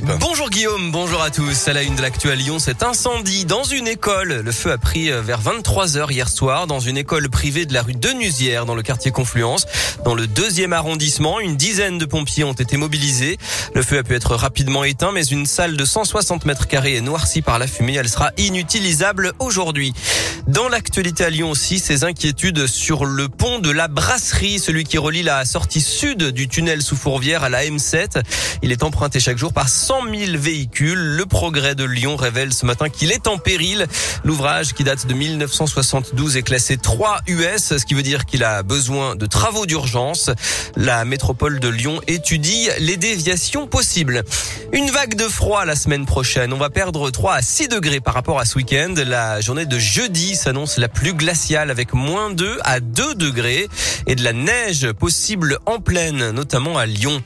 Bonjour Guillaume, bonjour à tous. À la une de l'actu à Lyon, cet incendie dans une école. Le feu a pris euh, vers 23h hier soir dans une école privée de la rue Denusière dans le quartier Confluence. Dans le deuxième arrondissement, une dizaine de pompiers ont été mobilisés. Le feu a pu être rapidement éteint, mais une salle de 160 mètres carrés est noircie par la fumée. Elle sera inutilisable aujourd'hui. Dans l'actualité à Lyon aussi, ces inquiétudes sur le pont de la Brasserie, celui qui relie la sortie sud du tunnel sous Fourvière à la M7. Il est emprunté chaque jour par 100 000 véhicules. Le progrès de Lyon révèle ce matin qu'il est en péril. L'ouvrage qui date de 1972 est classé 3 US, ce qui veut dire qu'il a besoin de travaux d'urgence. La métropole de Lyon étudie les déviations possibles. Une vague de froid la semaine prochaine. On va perdre 3 à 6 degrés par rapport à ce week-end. La journée de jeudi s'annonce la plus glaciale avec moins 2 à 2 degrés et de la neige possible en pleine, notamment à Lyon.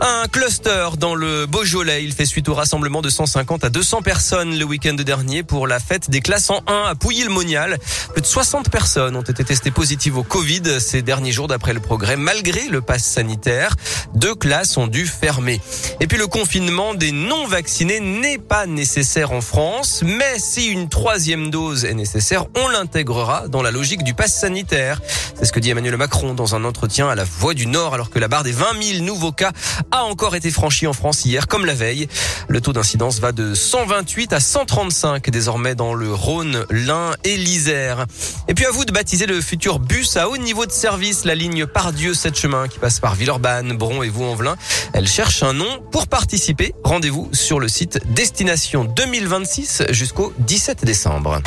Un cluster dans le Beaujolais. Il fait suite au rassemblement de 150 à 200 personnes le week-end dernier pour la fête des classes en 1 à Pouilly-le-Monial. Plus de 60 personnes ont été testées positives au Covid ces derniers jours d'après le progrès. Malgré le pass sanitaire, deux classes ont dû fermer. Et puis le confinement des non-vaccinés n'est pas nécessaire en France, mais si une troisième dose est nécessaire, on l'intégrera dans la logique du pass sanitaire. C'est ce que dit Emmanuel Macron dans un entretien à la Voix du Nord alors que la barre des 20 000 nouveaux cas a encore été franchi en France hier, comme la veille. Le taux d'incidence va de 128 à 135 désormais dans le Rhône, l'Ain et l'Isère. Et puis à vous de baptiser le futur bus à haut niveau de service, la ligne Pardieu 7 chemins qui passe par Villeurbanne, Bron et Vaux-en-Velin. Elle cherche un nom pour participer. Rendez-vous sur le site Destination 2026 jusqu'au 17 décembre.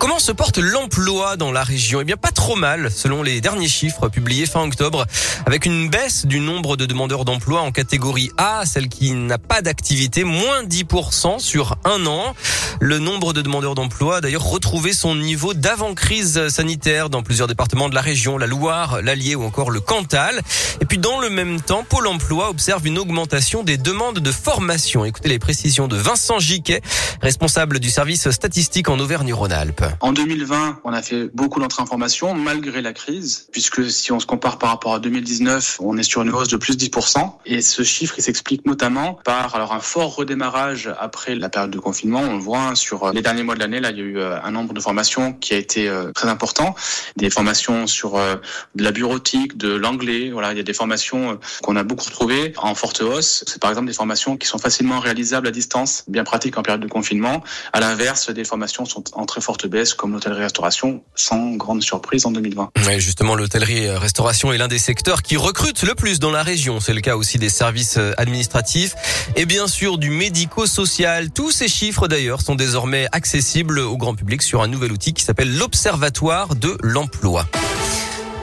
Comment se porte l'emploi dans la région? Eh bien, pas trop mal, selon les derniers chiffres publiés fin octobre, avec une baisse du nombre de demandeurs d'emploi en catégorie A, celle qui n'a pas d'activité, moins 10% sur un an. Le nombre de demandeurs d'emploi a d'ailleurs retrouvé son niveau d'avant-crise sanitaire dans plusieurs départements de la région, la Loire, l'Allier ou encore le Cantal. Et puis, dans le même temps, Pôle emploi observe une augmentation des demandes de formation. Écoutez les précisions de Vincent Giquet, responsable du service statistique en Auvergne-Rhône-Alpes. En 2020, on a fait beaucoup d'entrées en formation malgré la crise, puisque si on se compare par rapport à 2019, on est sur une hausse de plus de 10%. Et ce chiffre, il s'explique notamment par alors un fort redémarrage après la période de confinement. On le voit sur les derniers mois de l'année, là, il y a eu un nombre de formations qui a été très important. Des formations sur de la bureautique, de l'anglais. Voilà, il y a des formations qu'on a beaucoup retrouvées en forte hausse. C'est par exemple des formations qui sont facilement réalisables à distance, bien pratiques en période de confinement. À l'inverse, des formations sont en très forte baisse comme l'hôtellerie-restauration, sans grande surprise en 2020. Oui, justement, l'hôtellerie-restauration est l'un des secteurs qui recrute le plus dans la région. C'est le cas aussi des services euh, administratifs et bien sûr du médico-social. Tous ces chiffres d'ailleurs désormais accessibles au grand public sur un nouvel outil qui s'appelle l'Observatoire de l'emploi.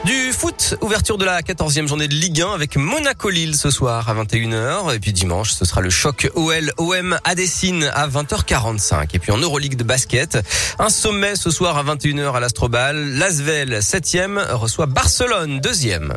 Du foot, ouverture de la 14e journée de Ligue 1 avec Monaco-Lille ce soir à 21h. Et puis dimanche, ce sera le choc OL-OM à Dessine à 20h45. Et puis en Euroleague de basket, un sommet ce soir à 21h à l'Astrobal. L'Asvel, 7e, reçoit Barcelone, 2e.